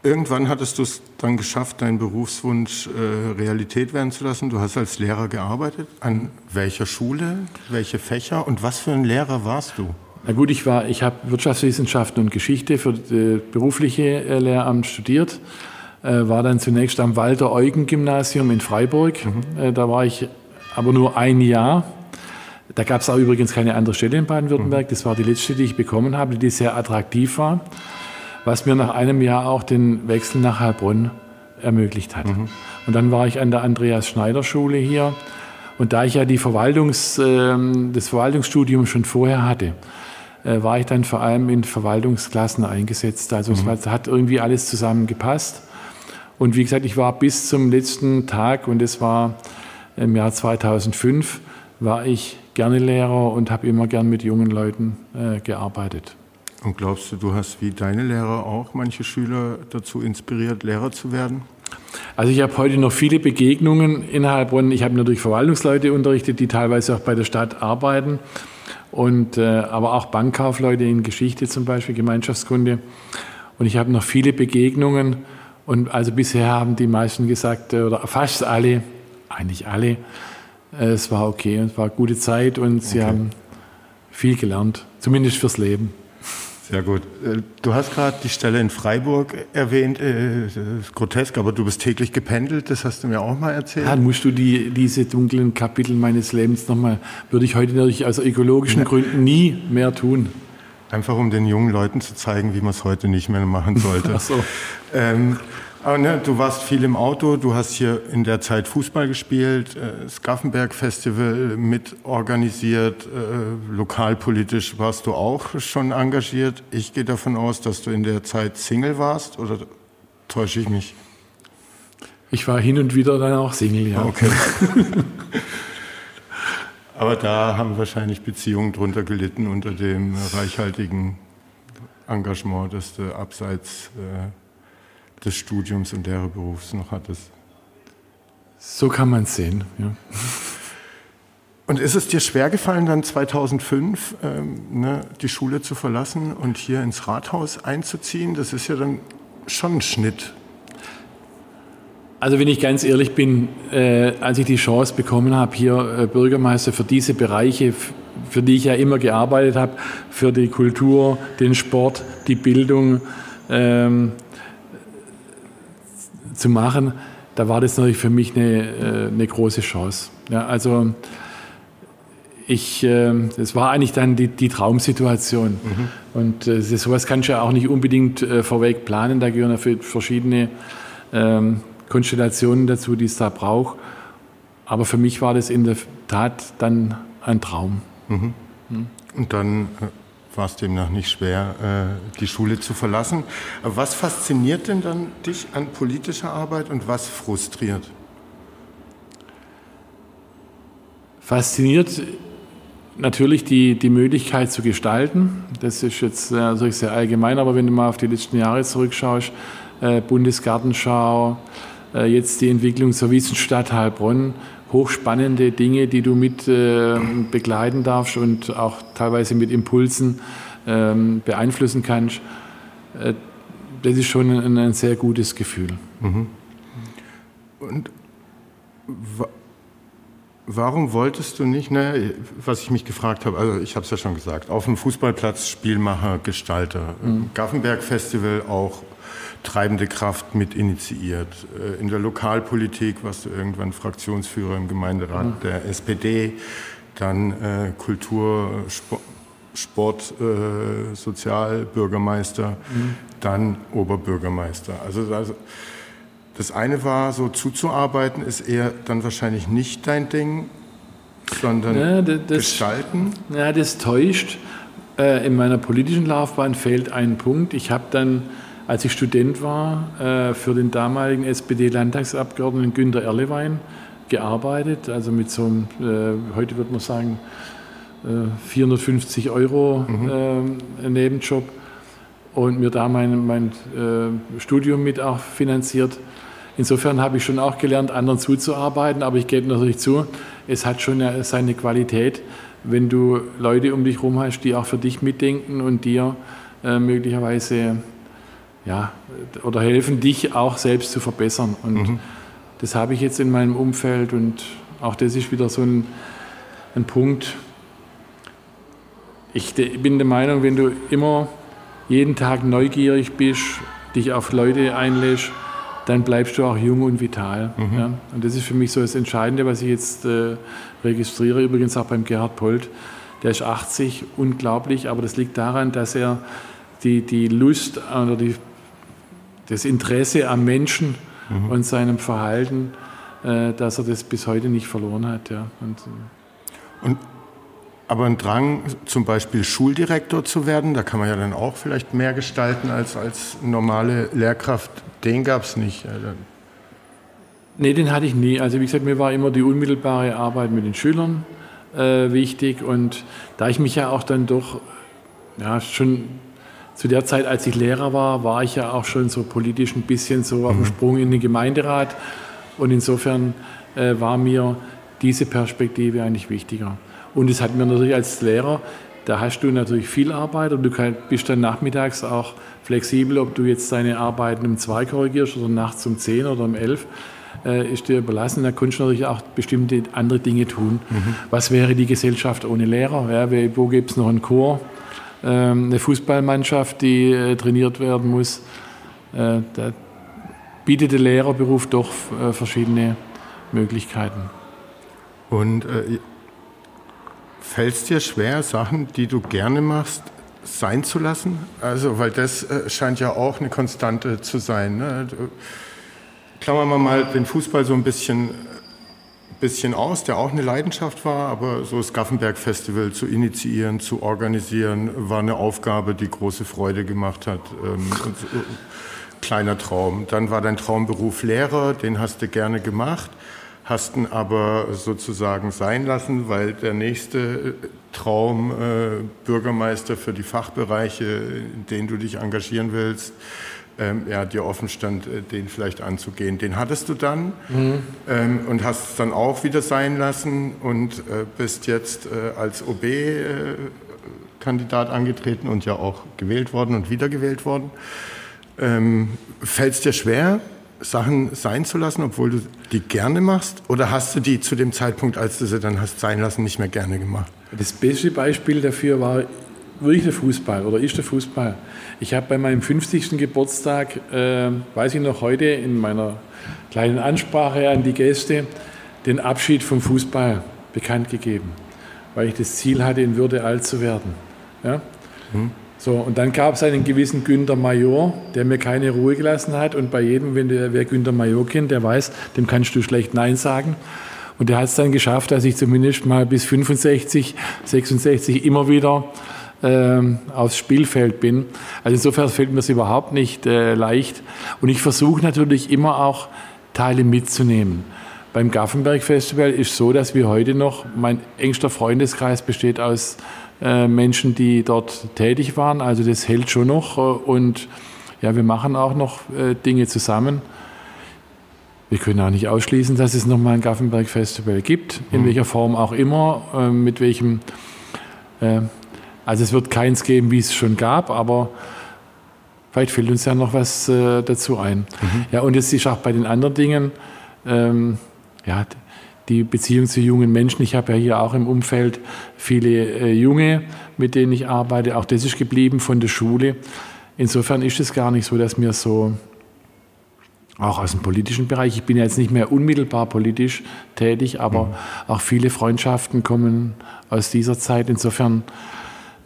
Irgendwann hattest du es dann geschafft, deinen Berufswunsch äh, Realität werden zu lassen. Du hast als Lehrer gearbeitet. An welcher Schule, welche Fächer und was für ein Lehrer warst du? Na gut, ich war, ich habe Wirtschaftswissenschaften und Geschichte für das äh, berufliche äh, Lehramt studiert. Äh, war dann zunächst am Walter-Eugen-Gymnasium in Freiburg. Mhm. Äh, da war ich aber nur ein Jahr. Da gab es auch übrigens keine andere Stelle in Baden-Württemberg. Mhm. Das war die letzte, die ich bekommen habe, die sehr attraktiv war was mir nach einem Jahr auch den Wechsel nach Heilbronn ermöglicht hat. Mhm. Und dann war ich an der Andreas Schneider Schule hier. Und da ich ja die Verwaltungs, äh, das Verwaltungsstudium schon vorher hatte, äh, war ich dann vor allem in Verwaltungsklassen eingesetzt. Also mhm. es hat irgendwie alles zusammengepasst. Und wie gesagt, ich war bis zum letzten Tag, und das war im Jahr 2005, war ich gerne Lehrer und habe immer gern mit jungen Leuten äh, gearbeitet. Und glaubst du, du hast wie deine Lehrer auch manche Schüler dazu inspiriert, Lehrer zu werden? Also ich habe heute noch viele Begegnungen in Heilbronn. Ich habe natürlich Verwaltungsleute unterrichtet, die teilweise auch bei der Stadt arbeiten. Und, äh, aber auch Bankkaufleute in Geschichte zum Beispiel, Gemeinschaftskunde. Und ich habe noch viele Begegnungen. Und also bisher haben die meisten gesagt, äh, oder fast alle, eigentlich alle, es war okay und es war eine gute Zeit und sie okay. haben viel gelernt, zumindest fürs Leben. Sehr gut. Äh, du hast gerade die Stelle in Freiburg erwähnt. Äh, das ist grotesk, aber du bist täglich gependelt. Das hast du mir auch mal erzählt. Ja, musst du die, diese dunklen Kapitel meines Lebens nochmal, würde ich heute natürlich aus ökologischen Gründen nie mehr tun. Einfach um den jungen Leuten zu zeigen, wie man es heute nicht mehr machen sollte. Ach so. Ähm, aber ne, du warst viel im Auto, du hast hier in der Zeit Fußball gespielt, äh, das Gaffenberg Festival mit organisiert, äh, lokalpolitisch warst du auch schon engagiert. Ich gehe davon aus, dass du in der Zeit Single warst oder täusche ich mich? Ich war hin und wieder dann auch Single, ja. Okay. Aber da haben wahrscheinlich Beziehungen drunter gelitten unter dem reichhaltigen Engagement, das du abseits äh, des Studiums und Lehrerberufs noch hattest. So kann man es sehen, ja. Und ist es dir schwer gefallen, dann 2005 ähm, ne, die Schule zu verlassen und hier ins Rathaus einzuziehen? Das ist ja dann schon ein Schnitt. Also wenn ich ganz ehrlich bin, äh, als ich die Chance bekommen habe, hier äh, Bürgermeister für diese Bereiche, für die ich ja immer gearbeitet habe, für die Kultur, den Sport, die Bildung, ähm, zu machen, da war das natürlich für mich eine, äh, eine große Chance. Ja, also ich, es äh, war eigentlich dann die, die Traumsituation. Mhm. Und äh, sowas kannst du ja auch nicht unbedingt äh, vorweg planen. Da gehören ja verschiedene ähm, Konstellationen dazu, die es da braucht. Aber für mich war das in der Tat dann ein Traum. Mhm. Mhm. Und dann war es demnach nicht schwer, äh, die Schule zu verlassen. Was fasziniert denn dann dich an politischer Arbeit und was frustriert? Fasziniert natürlich die, die Möglichkeit zu gestalten. Das ist jetzt also sehr allgemein, aber wenn du mal auf die letzten Jahre zurückschaust, äh, Bundesgartenschau, äh, jetzt die Entwicklung zur Wiesenstadt Heilbronn, hochspannende Dinge, die du mit äh, begleiten darfst und auch teilweise mit Impulsen ähm, beeinflussen kannst. Äh, das ist schon ein, ein sehr gutes Gefühl. Mhm. Und wa warum wolltest du nicht, ne, was ich mich gefragt habe, also ich habe es ja schon gesagt, auf dem Fußballplatz Spielmacher, Gestalter, mhm. Gaffenberg Festival auch treibende Kraft mit initiiert. Äh, in der Lokalpolitik warst du irgendwann Fraktionsführer im Gemeinderat mhm. der SPD, dann äh, Kultur, Sport, Sport äh, Sozialbürgermeister, mhm. dann Oberbürgermeister. Also, also das eine war so zuzuarbeiten, ist eher dann wahrscheinlich nicht dein Ding, sondern ja, das, gestalten. Ja, das täuscht. Äh, in meiner politischen Laufbahn fehlt ein Punkt. Ich habe dann als ich Student war, äh, für den damaligen SPD-Landtagsabgeordneten Günter Erlewein gearbeitet, also mit so einem, äh, heute würde man sagen, 450 äh, Euro mhm. Nebenjob und mir da mein, mein Studium mit auch finanziert. insofern habe ich schon auch gelernt, anderen zuzuarbeiten, aber ich gebe natürlich zu, es hat schon seine Qualität, wenn du Leute um dich herum hast, die auch für dich mitdenken und dir äh, möglicherweise ja, oder helfen, dich auch selbst zu verbessern. Und mhm. das habe ich jetzt in meinem Umfeld und auch das ist wieder so ein, ein Punkt. Ich bin der Meinung, wenn du immer jeden Tag neugierig bist, dich auf Leute einlässt, dann bleibst du auch jung und vital. Mhm. Ja? Und das ist für mich so das Entscheidende, was ich jetzt äh, registriere, übrigens auch beim Gerhard Polt. Der ist 80, unglaublich, aber das liegt daran, dass er die, die Lust oder die, das Interesse am Menschen mhm. und seinem Verhalten, äh, dass er das bis heute nicht verloren hat. Ja. Und, äh, und aber ein Drang, zum Beispiel Schuldirektor zu werden, da kann man ja dann auch vielleicht mehr gestalten als als normale Lehrkraft, den gab es nicht. Nee, den hatte ich nie. Also wie gesagt, mir war immer die unmittelbare Arbeit mit den Schülern äh, wichtig. Und da ich mich ja auch dann doch ja, schon zu der Zeit, als ich Lehrer war, war ich ja auch schon so politisch ein bisschen so auf dem mhm. Sprung in den Gemeinderat. Und insofern äh, war mir diese Perspektive eigentlich wichtiger. Und es hat mir natürlich als Lehrer, da hast du natürlich viel Arbeit und du bist dann nachmittags auch flexibel, ob du jetzt deine Arbeiten um zwei korrigierst oder nachts um zehn oder um elf. Äh, ist dir überlassen. Da kannst du natürlich auch bestimmte andere Dinge tun. Mhm. Was wäre die Gesellschaft ohne Lehrer? Ja, wo gibt es noch einen Chor? Ähm, eine Fußballmannschaft, die äh, trainiert werden muss. Äh, da bietet der Lehrerberuf doch äh, verschiedene Möglichkeiten. Und äh, Fällt es dir schwer, Sachen, die du gerne machst, sein zu lassen? Also, weil das scheint ja auch eine Konstante zu sein. Ne? Klammern wir mal den Fußball so ein bisschen, bisschen aus, der auch eine Leidenschaft war, aber so das Gaffenberg-Festival zu initiieren, zu organisieren, war eine Aufgabe, die große Freude gemacht hat. Ähm, und, äh, kleiner Traum. Dann war dein Traumberuf Lehrer, den hast du gerne gemacht hast ihn aber sozusagen sein lassen, weil der nächste äh, Traum, äh, Bürgermeister für die Fachbereiche, in denen du dich engagieren willst, ähm, ja, dir offen stand, äh, den vielleicht anzugehen. Den hattest du dann mhm. ähm, und hast es dann auch wieder sein lassen und äh, bist jetzt äh, als OB-Kandidat äh, angetreten und ja auch gewählt worden und wiedergewählt worden. Ähm, Fällt es dir schwer, Sachen sein zu lassen, obwohl du die gerne machst? Oder hast du die zu dem Zeitpunkt, als du sie dann hast sein lassen, nicht mehr gerne gemacht? Das beste Beispiel dafür war wirklich der Fußball oder ist der Fußball. Ich habe bei meinem 50. Geburtstag, äh, weiß ich noch heute, in meiner kleinen Ansprache an die Gäste, den Abschied vom Fußball bekannt gegeben, weil ich das Ziel hatte, in Würde alt zu werden. Ja? Hm. So, und dann gab es einen gewissen Günter Major, der mir keine Ruhe gelassen hat. Und bei jedem, wenn der, wer Günter Major kennt, der weiß, dem kannst du schlecht Nein sagen. Und der hat es dann geschafft, dass ich zumindest mal bis 65, 66 immer wieder aufs Spielfeld bin. Also insofern fällt mir es überhaupt nicht äh, leicht. Und ich versuche natürlich immer auch Teile mitzunehmen. Beim Gaffenberg Festival ist so, dass wir heute noch, mein engster Freundeskreis besteht aus äh, Menschen, die dort tätig waren. Also das hält schon noch äh, und ja, wir machen auch noch äh, Dinge zusammen. Wir können auch nicht ausschließen, dass es nochmal ein Gaffenberg-Festival gibt, in mhm. welcher Form auch immer, mit welchem. Also es wird keins geben, wie es schon gab, aber vielleicht fällt uns ja noch was dazu ein. Mhm. Ja, und es ist auch bei den anderen Dingen, ähm, ja, die Beziehung zu jungen Menschen. Ich habe ja hier auch im Umfeld viele äh, Junge, mit denen ich arbeite. Auch das ist geblieben von der Schule. Insofern ist es gar nicht so, dass mir so, auch aus dem politischen Bereich, ich bin ja jetzt nicht mehr unmittelbar politisch tätig, aber mhm. auch viele Freundschaften kommen aus dieser Zeit. Insofern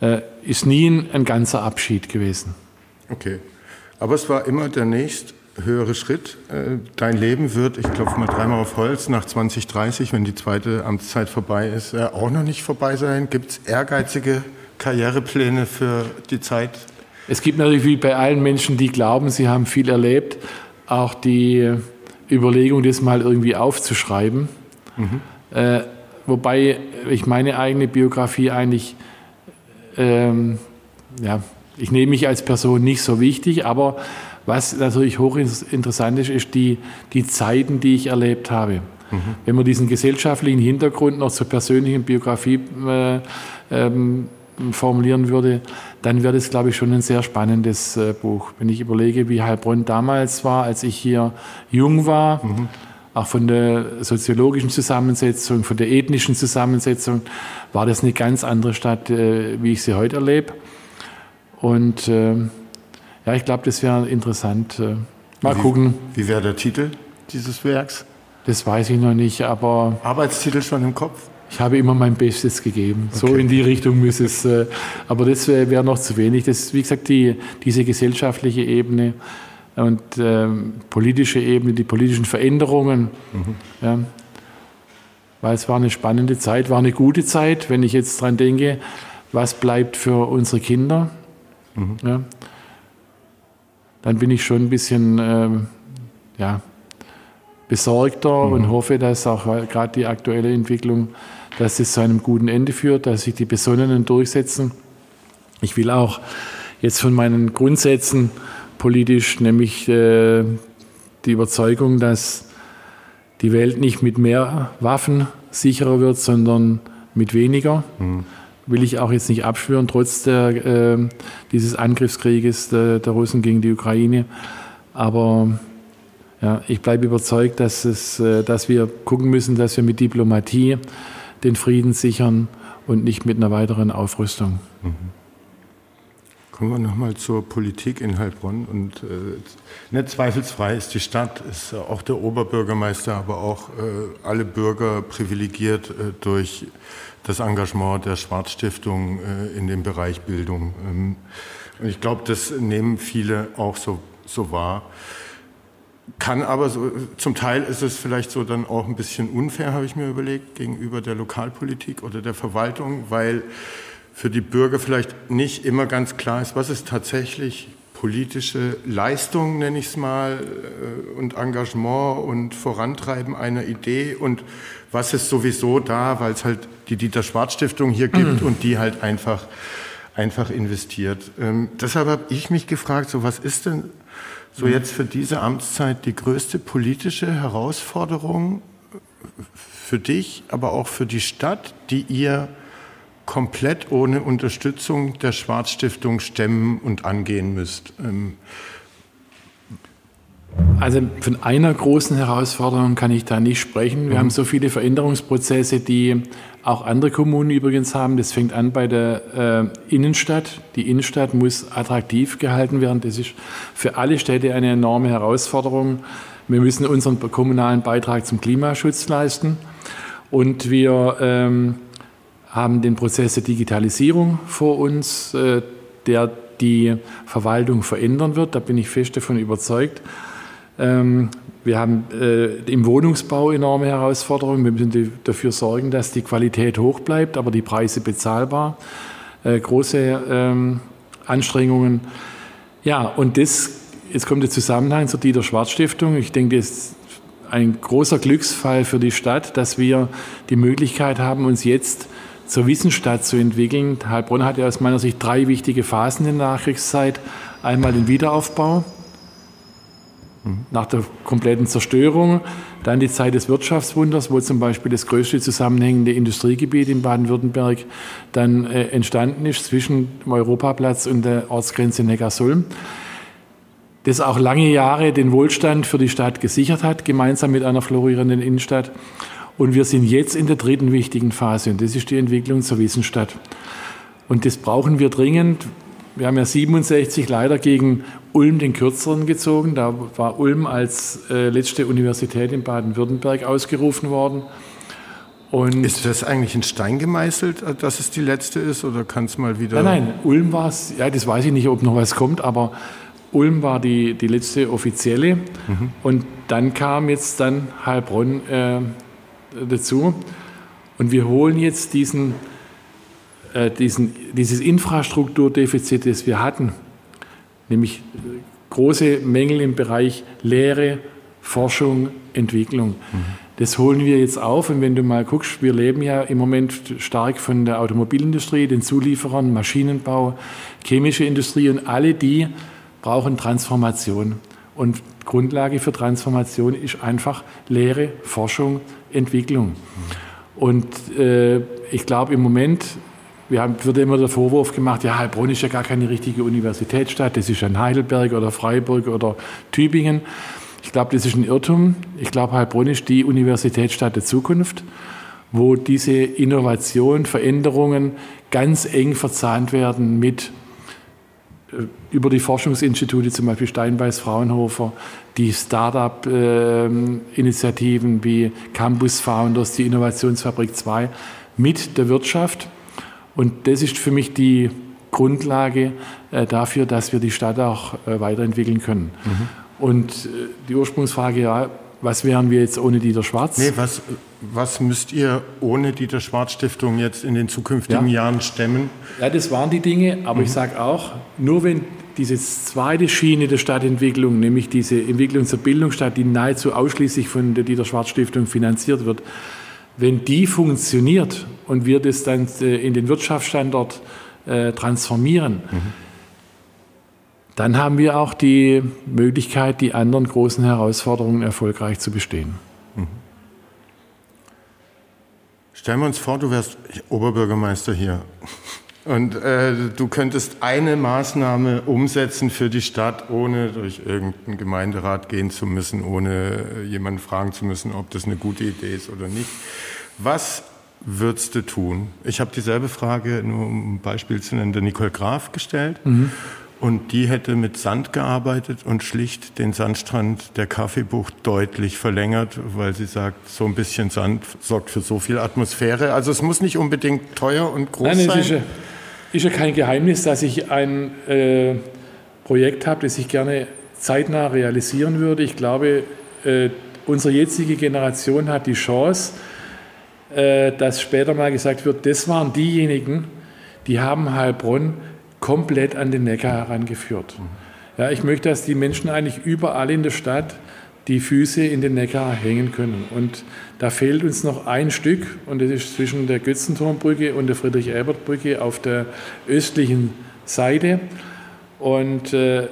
äh, ist nie ein, ein ganzer Abschied gewesen. Okay. Aber es war immer der nächste höhere Schritt. Äh, dein Leben wird, ich klopfe mal dreimal auf Holz, nach 2030, wenn die zweite Amtszeit vorbei ist, äh, auch noch nicht vorbei sein. Gibt es ehrgeizige Karrierepläne für die Zeit? Es gibt natürlich wie bei allen Menschen, die glauben, sie haben viel erlebt, auch die Überlegung, das mal irgendwie aufzuschreiben. Mhm. Äh, wobei ich meine eigene Biografie eigentlich, ähm, ja, ich nehme mich als Person nicht so wichtig, aber Was natürlich hochinteressant ist, ist die, die Zeiten, die ich erlebt habe. Mhm. Wenn man diesen gesellschaftlichen Hintergrund noch zur persönlichen Biografie äh, ähm, formulieren würde, dann wäre das, glaube ich, schon ein sehr spannendes äh, Buch. Wenn ich überlege, wie Heilbronn damals war, als ich hier jung war, mhm. Auch von der soziologischen Zusammensetzung, von der ethnischen Zusammensetzung, war das eine ganz andere Stadt, äh, wie ich sie heute erlebe. Und äh, ja, ich glaube, das wäre interessant. Äh, mal wie, gucken. Wie wäre der Titel dieses Werks? Das weiß ich noch nicht, aber. Arbeitstitel schon im Kopf? Ich habe immer mein Bestes gegeben. Okay. So in die Richtung muss es. Äh, aber das wäre wär noch zu wenig. Das wie gesagt, die, diese gesellschaftliche Ebene und ähm, politische Ebene, die politischen Veränderungen. Mhm. Ja. Weil es war eine spannende Zeit, war eine gute Zeit, wenn ich jetzt dran denke, was bleibt für unsere Kinder. Mhm. Ja. Dann bin ich schon ein bisschen ähm, ja, besorgter mhm. und hoffe, dass auch gerade die aktuelle Entwicklung, dass es zu einem guten Ende führt, dass sich die Besonnenen durchsetzen. Ich will auch jetzt von meinen Grundsätzen politisch, nämlich äh, die Überzeugung, dass die Welt nicht mit mehr Waffen sicherer wird, sondern mit weniger. Mhm will ich auch jetzt nicht abschwören, trotz der, äh, dieses Angriffskrieges der, der, Russen gegen die Ukraine. Aber ja, ich bleibe überzeugt, dass, es, äh, dass wir gucken müssen, dass wir mit Diplomatie den Frieden sichern und nicht mit einer weiteren Aufrüstung. Mhm. Kommen wir nochmal zur Politik in Heilbronn. Und äh, nicht zweifelsfrei ist die Stadt, ist auch der Oberbürgermeister, aber auch äh, alle Bürger privilegiert äh, durch das Engagement der Schwarzstiftung äh, in dem Bereich Bildung. Ähm, und ich glaube, das nehmen viele auch so, so wahr. Kann aber so, zum Teil ist es vielleicht so dann auch ein bisschen unfair, habe ich mir überlegt, gegenüber der Lokalpolitik oder der Verwaltung, weil für die Bürger vielleicht nicht immer ganz klar ist, was ist tatsächlich politische Leistung, nenne ich es mal, äh, und Engagement und Vorantreiben einer Idee und was ist sowieso da, weil es halt die Dieter Schwarz Stiftung hier gibt mhm. und die halt einfach, einfach investiert. Ähm, deshalb habe ich mich gefragt, so was ist denn so jetzt für diese Amtszeit die größte politische Herausforderung für dich, aber auch für die Stadt, die ihr komplett ohne Unterstützung der Schwarzstiftung stemmen und angehen müsst? Ähm, also von einer großen Herausforderung kann ich da nicht sprechen. Wir mhm. haben so viele Veränderungsprozesse, die auch andere Kommunen übrigens haben. Das fängt an bei der äh, Innenstadt. Die Innenstadt muss attraktiv gehalten werden. Das ist für alle Städte eine enorme Herausforderung. Wir müssen unseren kommunalen Beitrag zum Klimaschutz leisten. Und wir ähm, haben den Prozess der Digitalisierung vor uns, äh, der die Verwaltung verändern wird. Da bin ich fest davon überzeugt. Ähm, wir haben äh, im Wohnungsbau enorme Herausforderungen. Wir müssen dafür sorgen, dass die Qualität hoch bleibt, aber die Preise bezahlbar. Äh, große ähm, Anstrengungen. Ja, und das, jetzt kommt der Zusammenhang zur Dieter Schwarz Stiftung. Ich denke, das ist ein großer Glücksfall für die Stadt, dass wir die Möglichkeit haben, uns jetzt zur Wissensstadt zu entwickeln. Heilbronn hatte aus meiner Sicht drei wichtige Phasen in der Nachkriegszeit. Einmal den Wiederaufbau, nach der kompletten Zerstörung. Dann die Zeit des Wirtschaftswunders, wo zum Beispiel das größte zusammenhängende Industriegebiet in Baden-Württemberg dann äh, entstanden ist zwischen dem Europaplatz und der Ortsgrenze Neckarsulm. Das auch lange Jahre den Wohlstand für die Stadt gesichert hat, gemeinsam mit einer florierenden Innenstadt. Und wir sind jetzt in der dritten wichtigen Phase und das ist die Entwicklung zur Wissensstadt. Und das brauchen wir dringend, wir haben ja 67 leider gegen Ulm den Kürzeren gezogen. Da war Ulm als äh, letzte Universität in Baden-Württemberg ausgerufen worden. Und ist das eigentlich in Stein gemeißelt, dass es die letzte ist, oder kann es mal wieder? Nein, nein, Ulm war es, ja, das weiß ich nicht, ob noch was kommt, aber Ulm war die, die letzte offizielle. Mhm. Und dann kam jetzt dann Heilbronn äh, dazu. Und wir holen jetzt diesen äh, diesen, dieses Infrastrukturdefizit, das wir hatten, nämlich große Mängel im Bereich Lehre, Forschung, Entwicklung. Mhm. Das holen wir jetzt auf und wenn du mal guckst, wir leben ja im Moment stark von der Automobilindustrie, den Zulieferern, Maschinenbau, chemische Industrie und alle die brauchen Transformation. Und Grundlage für Transformation ist einfach Lehre, Forschung, Entwicklung. Und äh, ich glaube im Moment, wir haben, wird immer der Vorwurf gemacht, ja, Heilbronn ist ja gar keine richtige Universitätsstadt, das ist ein Heidelberg oder Freiburg oder Tübingen. Ich glaube, das ist ein Irrtum. Ich glaube, Heilbronn ist die Universitätsstadt der Zukunft, wo diese Innovation, Veränderungen ganz eng verzahnt werden mit über die Forschungsinstitute, zum Beispiel Steinbeiß Fraunhofer, die Start-up-Initiativen ähm, wie Campus Founders, die Innovationsfabrik 2 mit der Wirtschaft. Und das ist für mich die Grundlage äh, dafür, dass wir die Stadt auch äh, weiterentwickeln können. Mhm. Und die Ursprungsfrage, ja, was wären wir jetzt ohne Dieter Schwarz? Nee, was, was müsst ihr ohne Dieter Schwarz Stiftung jetzt in den zukünftigen ja. Jahren stemmen? Ja, das waren die Dinge, aber mhm. ich sage auch, nur wenn diese zweite Schiene der Stadtentwicklung, nämlich diese Entwicklung zur Bildungsstadt, die nahezu ausschließlich von der Dieter Schwarz Stiftung finanziert wird, wenn die funktioniert und wir das dann äh, in den Wirtschaftsstandort äh, transformieren, mhm dann haben wir auch die Möglichkeit, die anderen großen Herausforderungen erfolgreich zu bestehen. Mhm. Stellen wir uns vor, du wärst Oberbürgermeister hier und äh, du könntest eine Maßnahme umsetzen für die Stadt, ohne durch irgendeinen Gemeinderat gehen zu müssen, ohne jemanden fragen zu müssen, ob das eine gute Idee ist oder nicht. Was würdest du tun? Ich habe dieselbe Frage, nur um ein Beispiel zu nennen, der Nicole Graf gestellt. Mhm. Und die hätte mit Sand gearbeitet und schlicht den Sandstrand der Kaffeebucht deutlich verlängert, weil sie sagt, so ein bisschen Sand sorgt für so viel Atmosphäre. Also es muss nicht unbedingt teuer und groß Nein, sein. Es ist ja, ist ja kein Geheimnis, dass ich ein äh, Projekt habe, das ich gerne zeitnah realisieren würde. Ich glaube, äh, unsere jetzige Generation hat die Chance, äh, dass später mal gesagt wird, das waren diejenigen, die haben Heilbronn komplett an den Neckar herangeführt. Ja, ich möchte, dass die Menschen eigentlich überall in der Stadt die Füße in den Neckar hängen können. Und da fehlt uns noch ein Stück, und das ist zwischen der Götzenturmbrücke und der Friedrich-Ebert-Brücke auf der östlichen Seite. Und äh,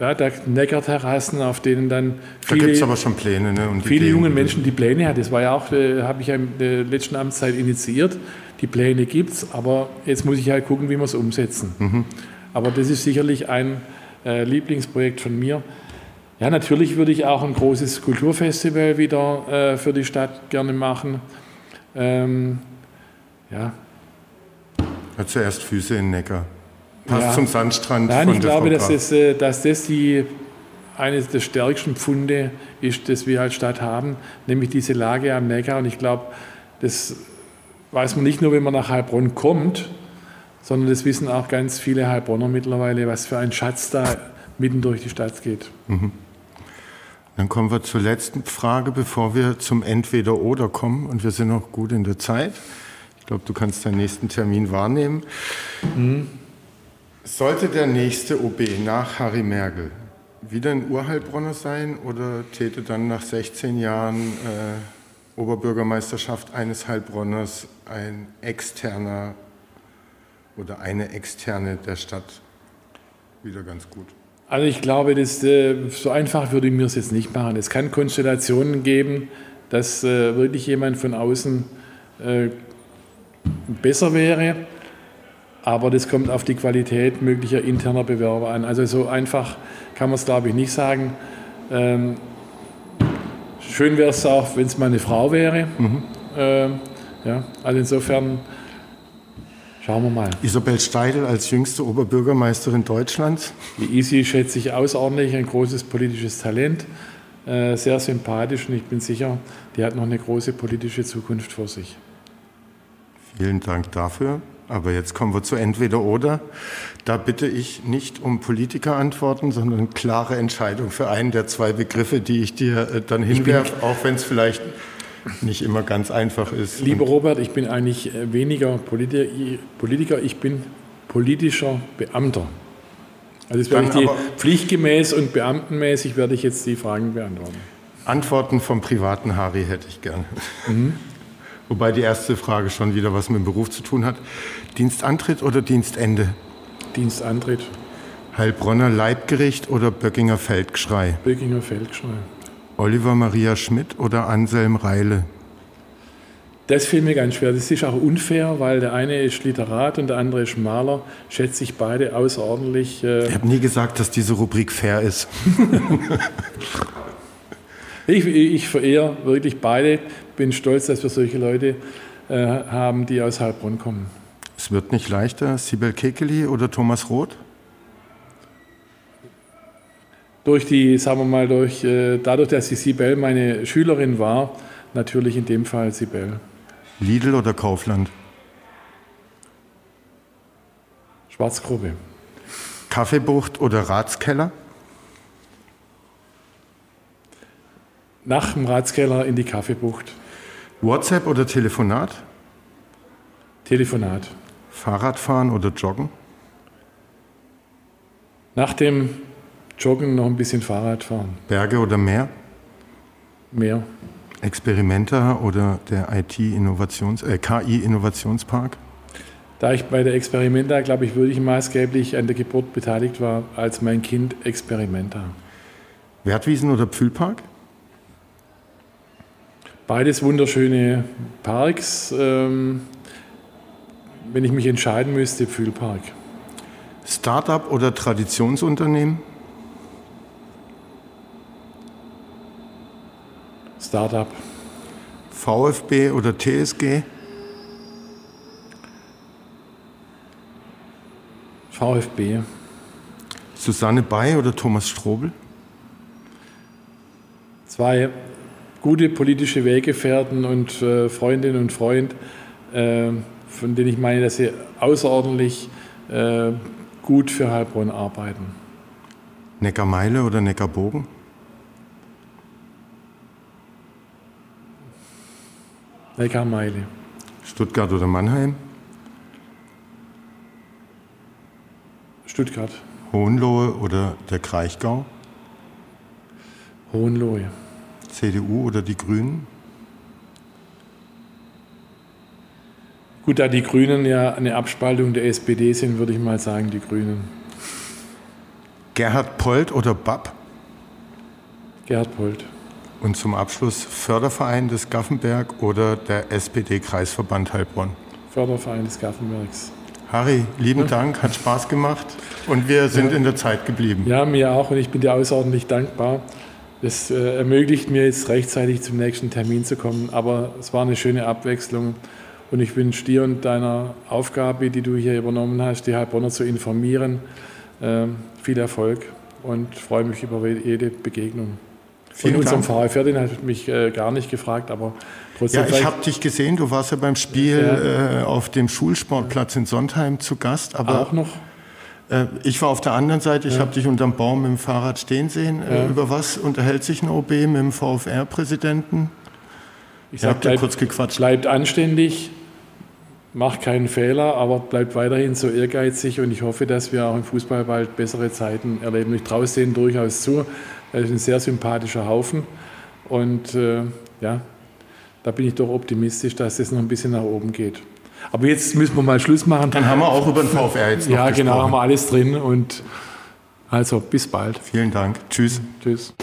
ja, da Neckarterrassen, auf denen dann viele, da gibt's aber schon Pläne, ne? Und viele junge Menschen die Pläne hat. Das war ja auch, äh, habe ich ja in der letzten Amtszeit initiiert. Die Pläne gibt es, aber jetzt muss ich halt gucken, wie wir es umsetzen. Mhm. Aber das ist sicherlich ein äh, Lieblingsprojekt von mir. Ja, natürlich würde ich auch ein großes Kulturfestival wieder äh, für die Stadt gerne machen. Ähm, ja. Hat zuerst Füße in Neckar. Passt ja. zum Sandstrand. Nein, ich glaube, dass das, äh, dass das die, eines der stärksten Pfunde ist, das wir als Stadt haben, nämlich diese Lage am Neckar. Und ich glaube, das weiß man nicht nur, wenn man nach Heilbronn kommt, sondern das wissen auch ganz viele Heilbronner mittlerweile, was für ein Schatz da mitten durch die Stadt geht. Mhm. Dann kommen wir zur letzten Frage, bevor wir zum Entweder-Oder kommen. Und wir sind noch gut in der Zeit. Ich glaube, du kannst deinen nächsten Termin wahrnehmen. Mhm. Sollte der nächste OB nach Harry Merkel wieder ein Urheilbronner sein oder täte dann nach 16 Jahren äh, Oberbürgermeisterschaft eines Heilbronners ein externer oder eine externe der Stadt wieder ganz gut. Also ich glaube, das, äh, so einfach würde ich mir es jetzt nicht machen. Es kann Konstellationen geben, dass äh, wirklich jemand von außen äh, besser wäre, aber das kommt auf die Qualität möglicher interner Bewerber an. Also so einfach kann man es, glaube ich, nicht sagen. Ähm, Schön wäre es auch, wenn es mal eine Frau wäre. Mhm. Ja, also insofern schauen wir mal. Isabel Steidl als jüngste Oberbürgermeisterin Deutschlands. Die Isi schätze ich außerordentlich, ein großes politisches Talent, äh, sehr sympathisch und ich bin sicher, die hat noch eine große politische Zukunft vor sich. Vielen Dank dafür. Aber jetzt kommen wir zu entweder oder. Da bitte ich nicht um Politikerantworten, sondern klare Entscheidung für einen der zwei Begriffe, die ich dir äh, dann hinwerfe, auch wenn es vielleicht nicht immer ganz einfach ist. Lieber Robert, ich bin eigentlich äh, weniger Politiker, ich bin politischer Beamter. Also werde ich die pflichtgemäß und beamtenmäßig werde ich jetzt die Fragen beantworten. Antworten vom privaten Harry hätte ich gerne. Mhm. Wobei die erste Frage schon wieder was mit dem Beruf zu tun hat. Dienstantritt oder Dienstende? Dienstantritt. Heilbronner Leibgericht oder Böckinger Feldgeschrei? Böckinger Feldgeschrei. Oliver Maria Schmidt oder Anselm Reile? Das fiel mir ganz schwer. Das ist auch unfair, weil der eine ist Literat und der andere ist Maler. Schätze ich beide außerordentlich. Äh ich habe nie gesagt, dass diese Rubrik fair ist. ich, ich verehre wirklich beide. Bin stolz, dass wir solche Leute äh, haben, die aus Heilbronn kommen. Es wird nicht leichter. Sibel Kekeli oder Thomas Roth? Durch die, sagen wir mal, durch, äh, dadurch, dass die Sibel meine Schülerin war, natürlich in dem Fall Sibel. Lidl oder Kaufland? Schwarzgruppe. Kaffeebucht oder Ratskeller? Nach dem Ratskeller in die Kaffeebucht. WhatsApp oder Telefonat? Telefonat. Fahrradfahren oder Joggen? Nach dem Joggen noch ein bisschen Fahrrad fahren. Berge oder Meer? Meer. Experimenta oder der IT-Innovations, äh, KI-Innovationspark? Da ich bei der Experimenta, glaube ich, wirklich maßgeblich an der Geburt beteiligt war, als mein Kind Experimenta. Wertwiesen oder Pfühlpark? Beides wunderschöne Parks. Ähm, wenn ich mich entscheiden müsste, Pfühlpark. Startup oder Traditionsunternehmen? Startup. VfB oder TSG? VfB. Susanne Bay oder Thomas Strobel? Zwei gute politische Weggefährten und äh, Freundinnen und Freund, äh, von denen ich meine, dass sie außerordentlich äh, gut für Heilbronn arbeiten. Neckarmeile oder Neckarbogen? Neckarmeile. Stuttgart oder Mannheim? Stuttgart. Hohenlohe oder der Kraichgau? Hohenlohe. CDU oder die Grünen? Gut, da die Grünen ja eine Abspaltung der SPD sind, würde ich mal sagen, die Grünen. Gerhard Polt oder BAP? Gerhard Polt. Und zum Abschluss Förderverein des Gaffenberg oder der SPD-Kreisverband Heilbronn? Förderverein des Gaffenbergs. Harry, lieben ja. Dank, hat Spaß gemacht und wir sind ja. in der Zeit geblieben. Ja, mir auch und ich bin dir außerordentlich dankbar. Das äh, ermöglicht mir jetzt rechtzeitig zum nächsten Termin zu kommen, aber es war eine schöne Abwechslung und ich wünsche dir und deiner Aufgabe, die du hier übernommen hast, die Heilbronner zu informieren, äh, viel Erfolg und freue mich über jede Begegnung. Vielen Von unserem Dank. VfR, den hat mich äh, gar nicht gefragt, aber trotzdem. Ja, ich habe dich gesehen, du warst ja beim Spiel ja. Äh, auf dem Schulsportplatz in Sondheim zu Gast. Aber auch noch? Äh, ich war auf der anderen Seite, ich ja. habe dich unterm Baum mit dem Fahrrad stehen sehen. Äh, ja. Über was unterhält sich ein OB mit dem VfR-Präsidenten? Ich sage, bleibt, kurz gequatscht. bleibt anständig, macht keinen Fehler, aber bleibt weiterhin so ehrgeizig und ich hoffe, dass wir auch im Fußball bald bessere Zeiten erleben. Ich traue es denen durchaus zu. Er ist ein sehr sympathischer Haufen und äh, ja, da bin ich doch optimistisch, dass es noch ein bisschen nach oben geht. Aber jetzt müssen wir mal Schluss machen. Dann haben wir auch über den VfR jetzt noch Ja, gesprochen. genau, haben wir alles drin und also bis bald. Vielen Dank. Tschüss. Tschüss.